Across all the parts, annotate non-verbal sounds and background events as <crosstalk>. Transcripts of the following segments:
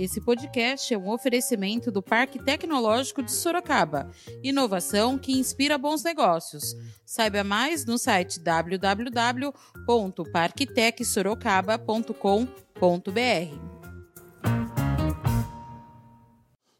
Esse podcast é um oferecimento do Parque Tecnológico de Sorocaba. Inovação que inspira bons negócios. Saiba mais no site www.parktecsorocaba.com.br.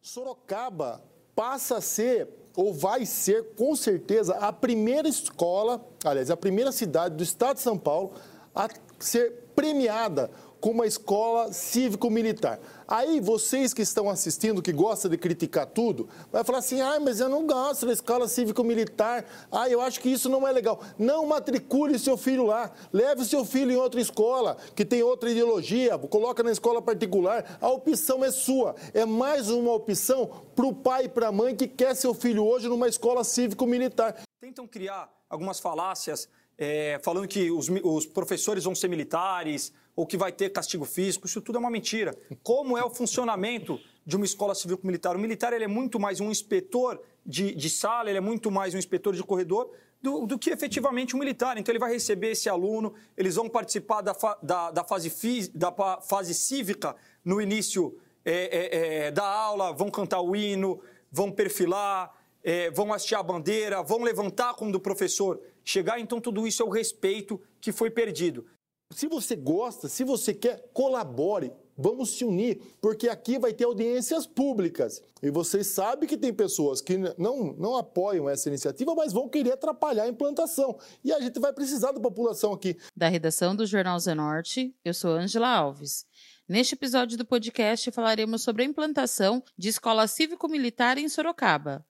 Sorocaba passa a ser ou vai ser com certeza a primeira escola, aliás, a primeira cidade do estado de São Paulo a ser premiada com uma escola cívico-militar. Aí vocês que estão assistindo, que gostam de criticar tudo, vai falar assim: ah, mas eu não gosto da escola cívico-militar, ah, eu acho que isso não é legal. Não matricule seu filho lá, leve seu filho em outra escola, que tem outra ideologia, coloca na escola particular, a opção é sua. É mais uma opção para o pai e para a mãe que quer seu filho hoje numa escola cívico-militar. Tentam criar algumas falácias é, falando que os, os, professores vão ser militares ou que vai ter castigo físico. Isso tudo é uma mentira. Como é o funcionamento de uma escola civil-militar? O militar ele é muito mais um inspetor de, de sala, ele é muito mais um inspetor de corredor do, do, que efetivamente um militar. Então, ele vai receber esse aluno, eles vão participar da, fa, da, da, fase, da fase cívica no início é, é, é, da aula, vão cantar o hino, vão perfilar, é, vão hastear a bandeira, vão levantar como do professor chegar. Então, tudo isso é o respeito que foi perdido. Se você gosta, se você quer, colabore. Vamos se unir, porque aqui vai ter audiências públicas. E vocês sabem que tem pessoas que não, não apoiam essa iniciativa, mas vão querer atrapalhar a implantação. E a gente vai precisar da população aqui. Da redação do Jornal Zenorte, eu sou Angela Alves. Neste episódio do podcast falaremos sobre a implantação de escola cívico-militar em Sorocaba.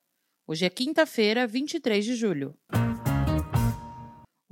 Hoje é quinta-feira, 23 de julho.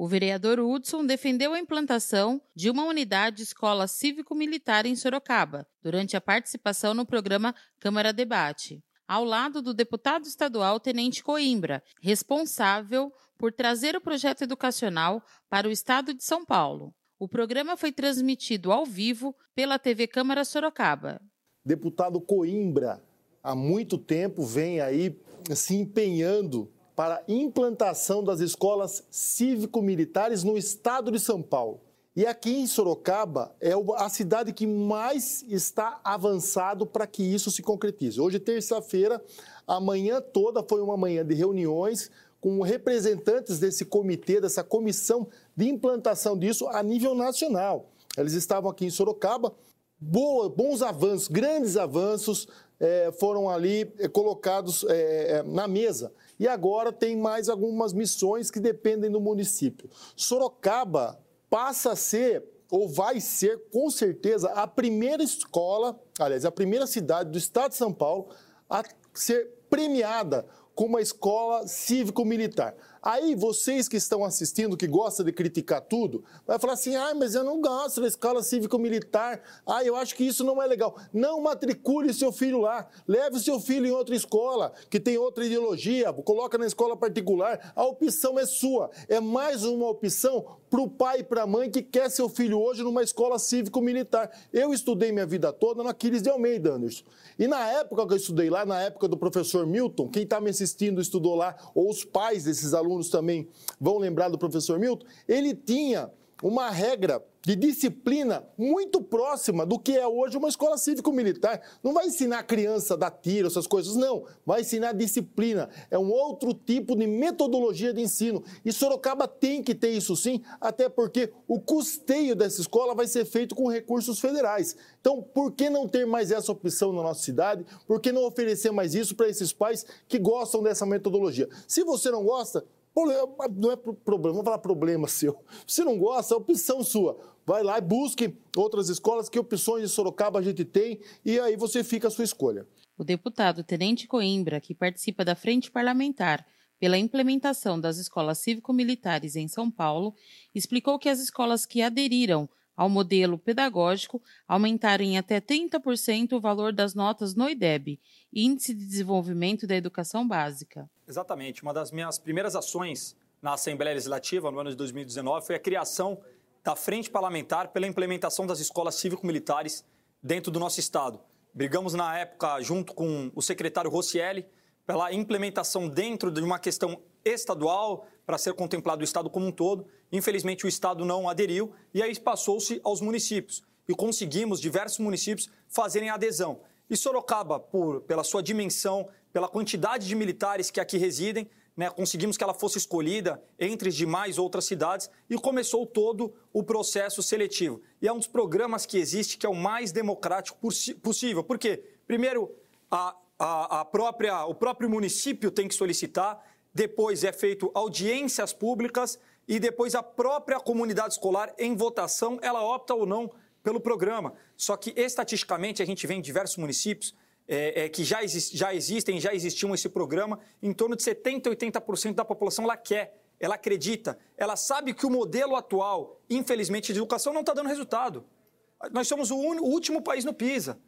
O vereador Hudson defendeu a implantação de uma unidade escola cívico-militar em Sorocaba, durante a participação no programa Câmara Debate, ao lado do deputado estadual Tenente Coimbra, responsável por trazer o projeto educacional para o estado de São Paulo. O programa foi transmitido ao vivo pela TV Câmara Sorocaba. Deputado Coimbra, há muito tempo vem aí se empenhando para implantação das escolas cívico-militares no estado de São Paulo. E aqui em Sorocaba é a cidade que mais está avançado para que isso se concretize. Hoje, terça-feira, a manhã toda foi uma manhã de reuniões com representantes desse comitê, dessa comissão de implantação disso a nível nacional. Eles estavam aqui em Sorocaba, boa, bons avanços, grandes avanços é, foram ali é, colocados é, na mesa. E agora tem mais algumas missões que dependem do município. Sorocaba passa a ser ou vai ser, com certeza, a primeira escola, aliás, a primeira cidade do estado de São Paulo a ser premiada com uma escola cívico-militar. Aí vocês que estão assistindo, que gostam de criticar tudo, vai falar assim: ah, mas eu não gosto da escola cívico-militar, ah, eu acho que isso não é legal. Não matricule seu filho lá, leve seu filho em outra escola, que tem outra ideologia, coloca na escola particular. A opção é sua, é mais uma opção para o pai e para a mãe que quer seu filho hoje numa escola cívico-militar. Eu estudei minha vida toda na Aquiles de Almeida, Anderson. E na época que eu estudei lá, na época do professor Milton, quem está me assistindo estudou lá, ou os pais desses alunos também vão lembrar do professor Milton, ele tinha uma regra de disciplina muito próxima do que é hoje uma escola cívico-militar. Não vai ensinar a criança a dar tiro, essas coisas, não. Vai ensinar disciplina. É um outro tipo de metodologia de ensino. E Sorocaba tem que ter isso sim, até porque o custeio dessa escola vai ser feito com recursos federais. Então, por que não ter mais essa opção na nossa cidade? Por que não oferecer mais isso para esses pais que gostam dessa metodologia? Se você não gosta, não é problema, vamos falar problema <laughs> seu. Se não gosta, é opção sua. Vai lá e busque outras escolas, que opções de Sorocaba a gente tem, e aí você fica a sua escolha. O deputado Tenente Coimbra, que participa da Frente Parlamentar pela implementação das escolas cívico-militares em São Paulo, explicou que as escolas que aderiram ao modelo pedagógico aumentarem até 30% o valor das notas no IDEB, Índice de Desenvolvimento da Educação Básica. Exatamente. Uma das minhas primeiras ações na Assembleia Legislativa, no ano de 2019, foi a criação da Frente Parlamentar pela implementação das escolas cívico-militares dentro do nosso Estado. Brigamos na época, junto com o secretário Rossielli, pela implementação dentro de uma questão estadual para ser contemplado o Estado como um todo. Infelizmente, o Estado não aderiu e aí passou-se aos municípios. e conseguimos diversos municípios fazerem adesão. E Sorocaba, por, pela sua dimensão, pela quantidade de militares que aqui residem, né, conseguimos que ela fosse escolhida entre as demais outras cidades e começou todo o processo seletivo. E é um dos programas que existe que é o mais democrático possível. Por quê? Primeiro, a, a, a própria, o próprio município tem que solicitar, depois é feito audiências públicas e depois a própria comunidade escolar, em votação, ela opta ou não pelo programa. Só que, estatisticamente, a gente vê em diversos municípios é, é, que já, já existem, já existiam esse programa, em torno de 70%, 80% da população ela quer, ela acredita, ela sabe que o modelo atual, infelizmente, de educação não está dando resultado. Nós somos o, o, último país no PISA.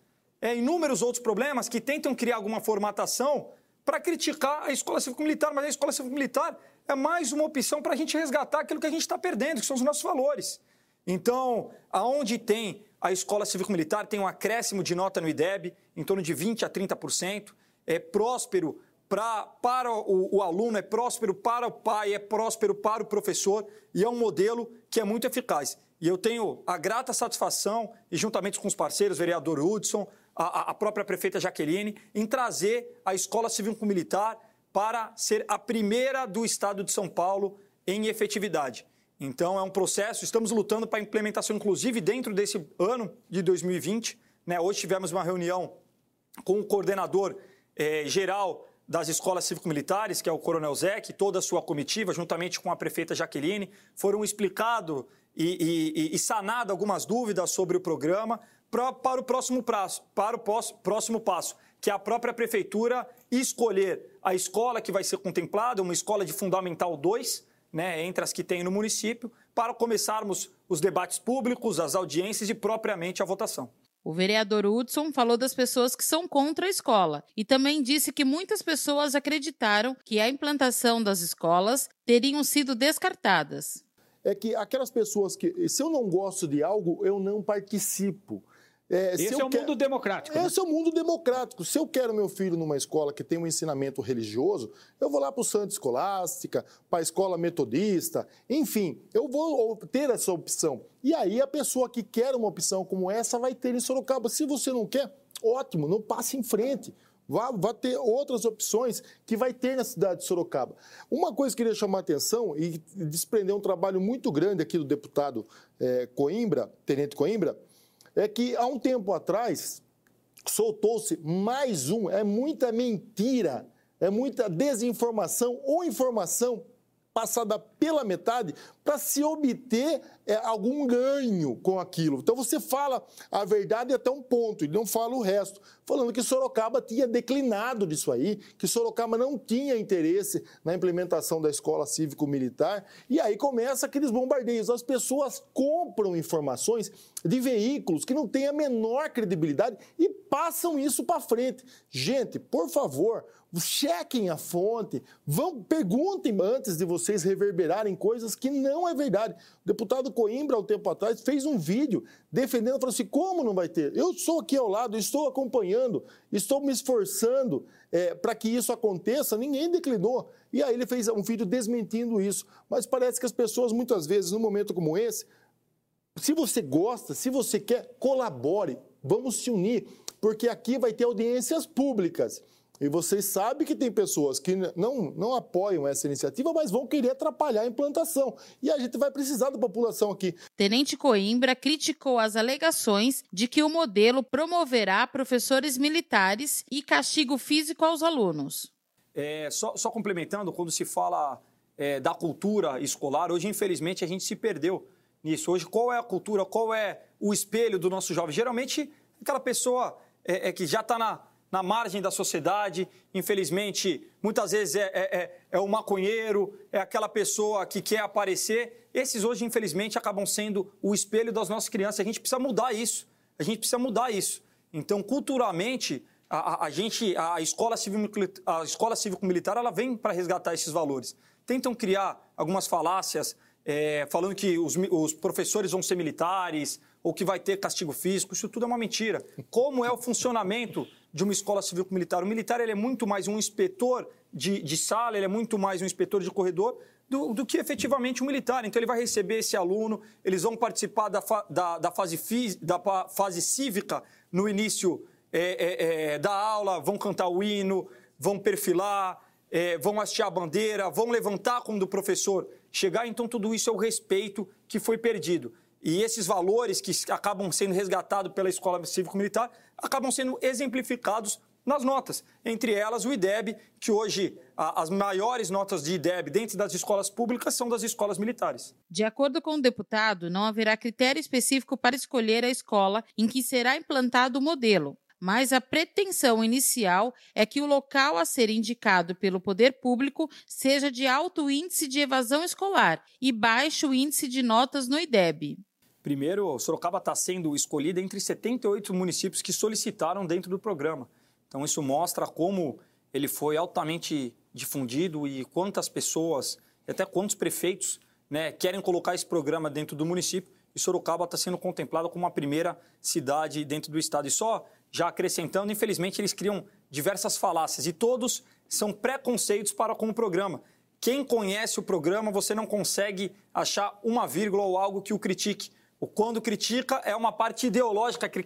É, inúmeros outros problemas que tentam criar alguma formatação para criticar a escola cívico-militar, mas a escola cívico-militar é mais uma opção para a gente resgatar aquilo que a gente está perdendo, que são os nossos valores. Então, aonde tem a escola cívico-militar, tem um acréscimo de nota no IDEB, em torno de 20% a 30%, é próspero pra, para o, o, aluno, é próspero para o pai, é próspero para o professor e é um modelo que é muito eficaz. E eu tenho a grata satisfação, e juntamente com os parceiros, vereador Hudson, a, a própria prefeita Jaqueline, em trazer a escola cívico-militar para ser a primeira do estado de São Paulo em efetividade. Então, é um processo, estamos lutando para a implementação, inclusive dentro desse ano de 2020. Né? Hoje tivemos uma reunião com o coordenador eh, geral das escolas cívico-militares, que é o Coronel Zec, toda a sua comitiva, juntamente com a prefeita Jaqueline, foram explicado e, e, e sanado algumas dúvidas sobre o programa pra, para o próximo prazo, para o próximo passo, que é a própria prefeitura escolher a escola que vai ser contemplada, uma escola de Fundamental 2, né, entre as que tem no município, para começarmos os debates públicos, as audiências e propriamente a votação. O vereador Hudson falou das pessoas que são contra a escola e também disse que muitas pessoas acreditaram que a implantação das escolas teriam sido descartadas. É que aquelas pessoas que, se eu não gosto de algo, eu não participo. É, Esse é o quer... mundo democrático. Né? Esse é o mundo democrático. Se eu quero meu filho numa escola que tem um ensinamento religioso, eu vou lá para o Santa Escolástica, para a escola metodista, enfim, eu vou ter essa opção. E aí a pessoa que quer uma opção como essa vai ter em Sorocaba. Se você não quer, ótimo, não passe em frente. Vá, vá, ter outras opções que vai ter na cidade de Sorocaba. Uma coisa que eu queria chamar a atenção e desprender um trabalho muito grande aqui do deputado é, Coimbra, Tenente Coimbra, é que há um tempo atrás soltou-se mais um, é muita mentira, é muita desinformação ou informação passada pela metade para se obter é, algum ganho com aquilo. Então você fala a verdade até um ponto e não fala o resto, falando que Sorocaba tinha declinado disso aí, que Sorocaba não tinha interesse na implementação da escola cívico-militar, e aí começa aqueles bombardeios. As pessoas compram informações de veículos que não têm a menor credibilidade e passam isso para frente. Gente, por favor, chequem a fonte, vão, perguntem antes de vocês reverberarem coisas que não é verdade. O deputado Coimbra, há um tempo atrás, fez um vídeo defendendo, falou assim, como não vai ter? Eu sou aqui ao lado, estou acompanhando, estou me esforçando é, para que isso aconteça, ninguém declinou. E aí ele fez um vídeo desmentindo isso. Mas parece que as pessoas, muitas vezes, num momento como esse, se você gosta, se você quer, colabore, vamos se unir, porque aqui vai ter audiências públicas. E vocês sabem que tem pessoas que não, não apoiam essa iniciativa, mas vão querer atrapalhar a implantação. E a gente vai precisar da população aqui. Tenente Coimbra criticou as alegações de que o modelo promoverá professores militares e castigo físico aos alunos. É, só, só complementando, quando se fala é, da cultura escolar, hoje, infelizmente, a gente se perdeu nisso. Hoje, qual é a cultura, qual é o espelho do nosso jovem? Geralmente, aquela pessoa é, é que já está na na margem da sociedade. Infelizmente, muitas vezes é, é, é, é o maconheiro, é aquela pessoa que quer aparecer. Esses hoje, infelizmente, acabam sendo o espelho das nossas crianças. A gente precisa mudar isso. A gente precisa mudar isso. Então, culturalmente, a, a, gente, a escola cívico-militar, a escola cívico-militar, ela vem para resgatar esses valores. Tentam criar algumas falácias, é, falando que os, os professores vão ser militares ou que vai ter castigo físico. Isso tudo é uma mentira. Como é o funcionamento de uma escola civil-militar. O militar ele é muito mais um inspetor de, de sala, ele é muito mais um inspetor de corredor do, do, que efetivamente um militar. Então, ele vai receber esse aluno, eles vão participar da, fa, da, da, fase, da fase cívica no início é, é, é, da aula, vão cantar o hino, vão perfilar, é, vão hastear a bandeira, vão levantar quando o professor chegar. Então, tudo isso é o respeito que foi perdido. E esses valores que acabam sendo resgatados pela Escola Cívico-Militar acabam sendo exemplificados nas notas. Entre elas, o IDEB, que hoje a, as maiores notas de IDEB dentro das escolas públicas são das escolas militares. De acordo com o deputado, não haverá critério específico para escolher a escola em que será implantado o modelo. Mas a pretensão inicial é que o local a ser indicado pelo poder público seja de alto índice de evasão escolar e baixo índice de notas no IDEB. Primeiro, Sorocaba está sendo escolhida entre 78 municípios que solicitaram dentro do programa. Então, isso mostra como ele foi altamente difundido e quantas pessoas, até quantos prefeitos, né, querem colocar esse programa dentro do município. E Sorocaba está sendo contemplada como a primeira cidade dentro do estado. E só já acrescentando, infelizmente, eles criam diversas falácias e todos são preconceitos para com o programa. Quem conhece o programa, você não consegue achar uma vírgula ou algo que o critique. O quando critica é uma parte ideológica que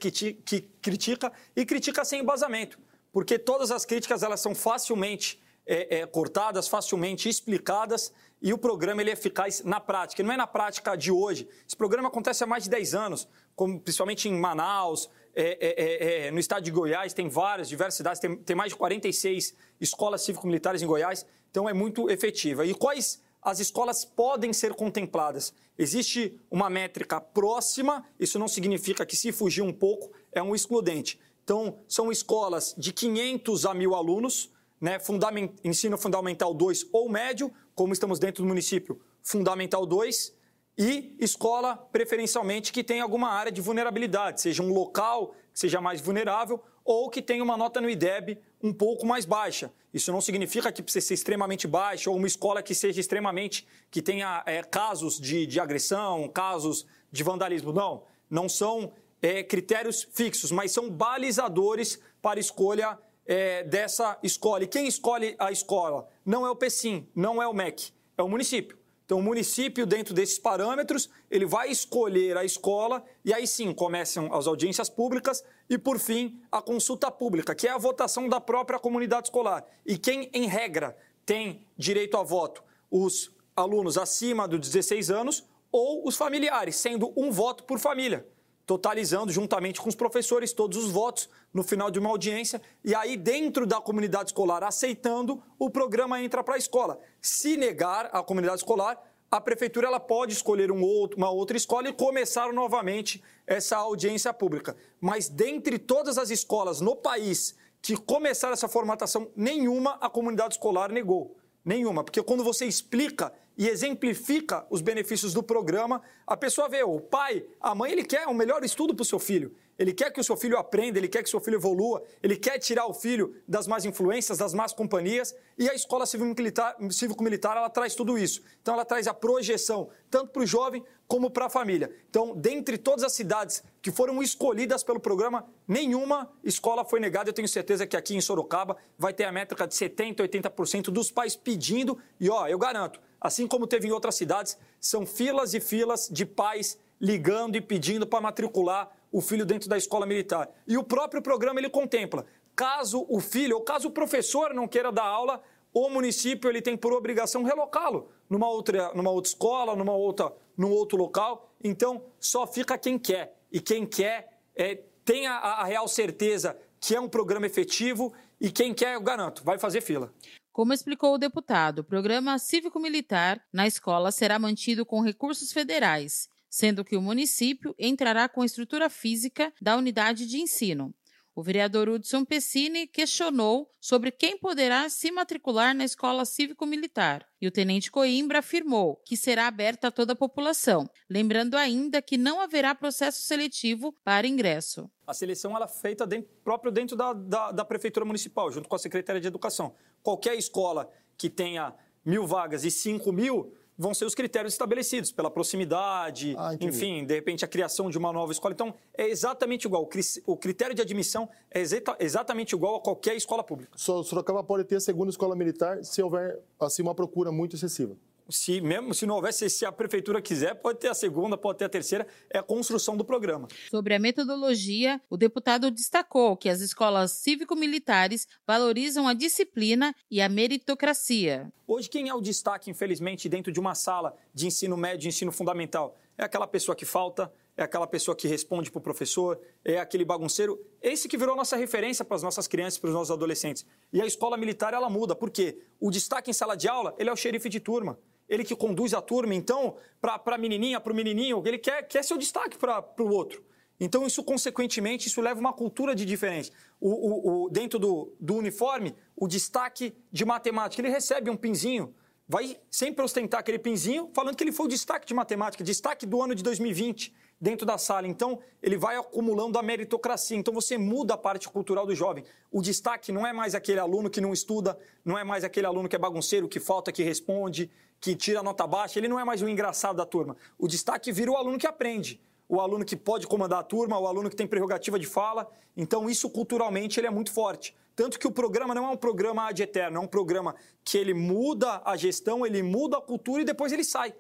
critica e critica sem embasamento porque todas as críticas elas são facilmente é, é, cortadas, facilmente explicadas e o programa ele é eficaz na prática. Não é na prática de hoje. Esse programa acontece há mais de 10 anos, como, principalmente em Manaus, é, é, é, é, no estado de Goiás, tem várias, diversas cidades, tem, tem mais de 46 escolas cívico-militares em Goiás, então é muito efetiva. E quais as escolas podem ser contempladas? Existe uma métrica próxima, isso não significa que se fugir um pouco é um excludente. Então, são escolas de 500 a 1.000 alunos, né, fundament, ensino fundamental 2 ou médio, como estamos dentro do município, fundamental 2, e escola, preferencialmente, que tenha alguma área de vulnerabilidade, seja um local que seja mais vulnerável ou que tenha uma nota no IDEB um pouco mais baixa. Isso não significa que precisa ser extremamente baixa ou uma escola que seja extremamente, que tenha é, casos de, de agressão, casos de vandalismo. Não, não são é, critérios fixos, mas são balizadores para escolha é, dessa escola. E quem escolhe a escola não é o PECIM, não é o MEC, é o município. Então, o município, dentro desses parâmetros, ele vai escolher a escola e aí sim começam as audiências públicas e, por fim, a consulta pública, que é a votação da própria comunidade escolar. E quem, em regra, tem direito a voto? Os alunos acima dos 16 anos ou os familiares, sendo um voto por família totalizando juntamente com os professores todos os votos no final de uma audiência e aí dentro da comunidade escolar aceitando o programa entra para a escola. Se negar a comunidade escolar, a prefeitura ela pode escolher um outro, uma outra escola e começar novamente essa audiência pública. Mas dentre todas as escolas no país que começaram essa formatação, nenhuma a comunidade escolar negou. Nenhuma, porque quando você explica e exemplifica os benefícios do programa, a pessoa vê, o pai, a mãe, ele quer o melhor estudo para o seu filho. Ele quer que o seu filho aprenda, ele quer que o seu filho evolua, ele quer tirar o filho das más influências, das más companhias, e a escola cívico-militar, cívico-militar ela traz tudo isso. Então ela traz a projeção, tanto para o jovem como para a família. Então, dentre todas as cidades que foram escolhidas pelo programa, nenhuma escola foi negada. Eu tenho certeza que aqui em Sorocaba vai ter a métrica de 70%, 80% dos pais pedindo, e ó, eu garanto, assim como teve em outras cidades, são filas e filas de pais ligando e pedindo para matricular o filho dentro da escola militar. E o próprio programa ele contempla, caso o filho ou caso o professor não queira dar aula, o município ele tem por obrigação relocá-lo numa outra, numa outra escola, numa outra, num outro local. Então, só fica quem quer. E quem quer é, tem a, a real certeza que é um programa efetivo e quem quer, eu garanto, vai fazer fila. Como explicou o deputado, o programa cívico-militar na escola será mantido com recursos federais sendo que o município entrará com a estrutura física da unidade de ensino. O vereador Hudson Pessini questionou sobre quem poderá se matricular na escola cívico-militar e o tenente Coimbra afirmou que será aberta a toda a população, lembrando ainda que não haverá processo seletivo para ingresso. A seleção ela é feita dentro, próprio dentro da, da, da Prefeitura Municipal, junto com a Secretaria de Educação. Qualquer escola que tenha mil vagas e cinco mil vão ser os critérios estabelecidos pela proximidade, ah, enfim, de repente a criação de uma nova escola. Então, é exatamente igual. O critério de admissão é exatamente igual a qualquer escola pública. Sorocaba pode ter a segunda escola militar se houver assim uma procura muito excessiva. Se mesmo se não houvesse, se a prefeitura quiser, pode ter a segunda, pode ter a terceira, é a construção do programa. Sobre a metodologia, o deputado destacou que as escolas cívico-militares valorizam a disciplina e a meritocracia. Hoje, quem é o destaque, infelizmente, dentro de uma sala de ensino médio, ensino fundamental? É aquela pessoa que falta, é aquela pessoa que responde para o professor, é aquele bagunceiro. Esse que virou nossa referência para as nossas crianças, para os nossos adolescentes. E a escola militar, ela muda. Por quê? O destaque em sala de aula, ele é o xerife de turma ele que conduz a turma, então, para a menininha, para o menininho, ele quer, quer seu destaque para o outro. Então, isso, consequentemente, isso leva uma cultura de diferença. O, o, o, dentro do, do uniforme, o destaque de matemática, ele recebe um pinzinho, vai sempre ostentar aquele pinzinho, falando que ele foi o destaque de matemática, destaque do ano de 2020 dentro da sala. Então, ele vai acumulando a meritocracia. Então, você muda a parte cultural do jovem. O destaque não é mais aquele aluno que não estuda, não é mais aquele aluno que é bagunceiro, que falta, que responde, que tira nota baixa. Ele não é mais o engraçado da turma. O destaque vira o aluno que aprende. O aluno que pode comandar a turma, o aluno que tem prerrogativa de fala. Então, isso culturalmente ele é muito forte. Tanto que o programa não é um programa ad eterno, é um programa que ele muda a gestão, ele muda a cultura e depois ele sai.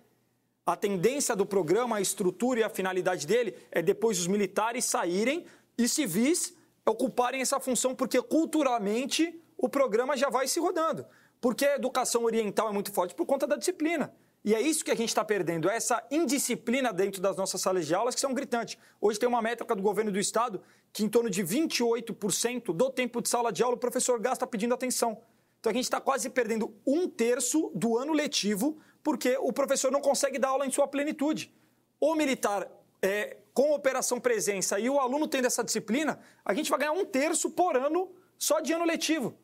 A tendência do programa, a estrutura e a finalidade dele é depois os militares saírem e civis ocuparem essa função, porque culturalmente o programa já vai se rodando. Porque a educação oriental é muito forte por conta da disciplina. E é isso que a gente está perdendo, é essa indisciplina dentro das nossas salas de aulas que são gritantes. Hoje tem uma métrica do governo do estado que em torno de 28% do tempo de sala de aula o professor gasta pedindo atenção. Então a gente está quase perdendo um terço do ano letivo porque o professor não consegue dar aula em sua plenitude. O militar, é, com operação presença e o aluno tendo essa disciplina, a gente vai ganhar um terço por ano só de ano letivo.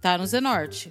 tá no Zenorte.